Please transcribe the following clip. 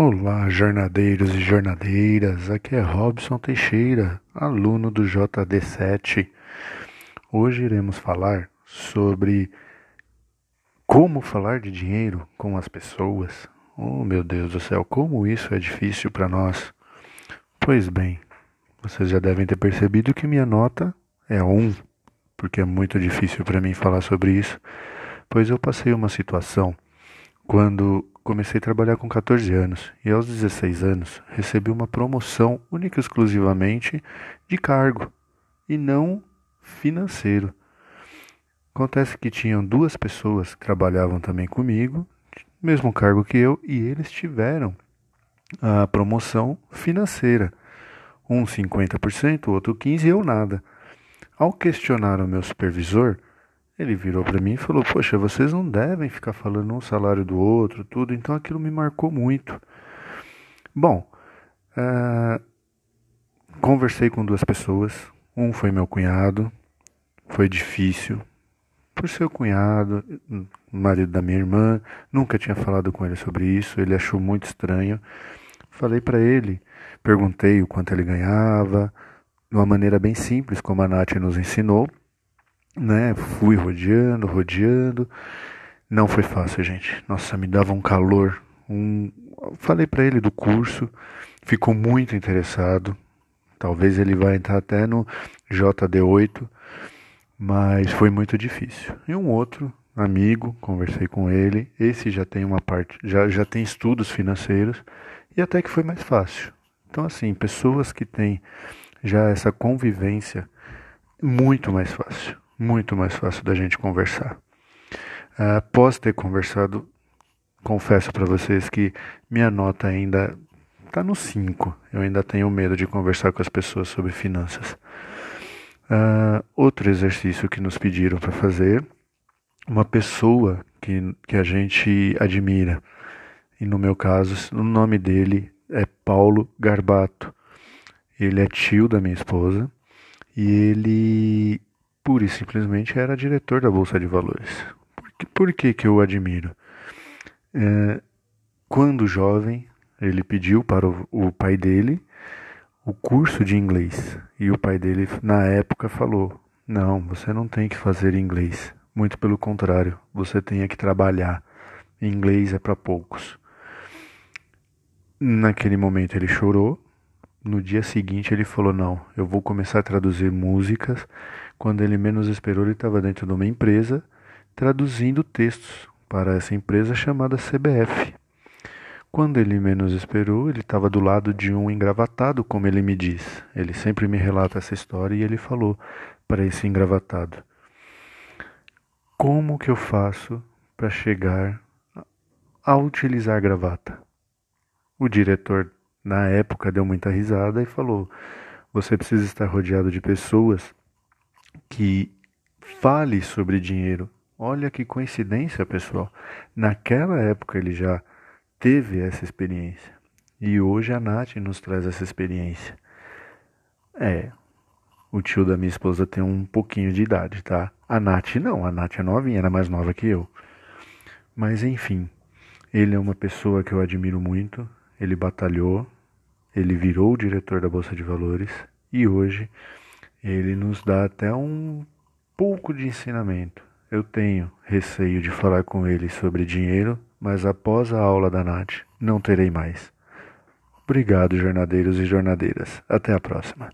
Olá, jornadeiros e jornadeiras. Aqui é Robson Teixeira, aluno do JD7. Hoje iremos falar sobre como falar de dinheiro com as pessoas. Oh, meu Deus do céu, como isso é difícil para nós. Pois bem, vocês já devem ter percebido que minha nota é 1, porque é muito difícil para mim falar sobre isso, pois eu passei uma situação quando comecei a trabalhar com 14 anos e aos 16 anos recebi uma promoção única e exclusivamente de cargo e não financeiro. Acontece que tinham duas pessoas que trabalhavam também comigo, mesmo cargo que eu, e eles tiveram a promoção financeira. Um 50%, o outro 15% e eu nada. Ao questionar o meu supervisor, ele virou para mim e falou: Poxa, vocês não devem ficar falando um salário do outro, tudo. Então aquilo me marcou muito. Bom, uh, conversei com duas pessoas. Um foi meu cunhado, foi difícil. Por ser o cunhado, marido da minha irmã, nunca tinha falado com ele sobre isso, ele achou muito estranho. Falei para ele, perguntei o quanto ele ganhava, de uma maneira bem simples, como a Nath nos ensinou né? Fui rodeando, rodeando. Não foi fácil, gente. Nossa, me dava um calor. Um... Falei para ele do curso, ficou muito interessado. Talvez ele vá entrar até no JD8, mas foi muito difícil. E um outro amigo, conversei com ele, esse já tem uma parte, já, já tem estudos financeiros e até que foi mais fácil. Então assim, pessoas que têm já essa convivência, muito mais fácil muito mais fácil da gente conversar. Uh, após ter conversado, confesso para vocês que minha nota ainda está no 5. Eu ainda tenho medo de conversar com as pessoas sobre finanças. Uh, outro exercício que nos pediram para fazer, uma pessoa que, que a gente admira, e no meu caso, o nome dele é Paulo Garbato. Ele é tio da minha esposa e ele pura e simplesmente era diretor da Bolsa de Valores. Por que, por que, que eu admiro? É, quando jovem, ele pediu para o, o pai dele o curso de inglês. E o pai dele, na época, falou: Não, você não tem que fazer inglês. Muito pelo contrário, você tem que trabalhar. Inglês é para poucos. Naquele momento ele chorou. No dia seguinte ele falou: Não, eu vou começar a traduzir músicas quando ele menos esperou, ele estava dentro de uma empresa traduzindo textos para essa empresa chamada CBF. Quando ele menos esperou, ele estava do lado de um engravatado, como ele me diz. Ele sempre me relata essa história e ele falou para esse engravatado: Como que eu faço para chegar a utilizar gravata? O diretor, na época, deu muita risada e falou: Você precisa estar rodeado de pessoas que fale sobre dinheiro. Olha que coincidência, pessoal. Naquela época ele já teve essa experiência. E hoje a Nath nos traz essa experiência. É, o tio da minha esposa tem um pouquinho de idade, tá? A Nath não, a Nath é novinha, era mais nova que eu. Mas enfim, ele é uma pessoa que eu admiro muito. Ele batalhou, ele virou o diretor da Bolsa de Valores e hoje ele nos dá até um pouco de ensinamento. Eu tenho receio de falar com ele sobre dinheiro, mas após a aula da Nath, não terei mais. Obrigado, jornadeiros e jornadeiras. Até a próxima.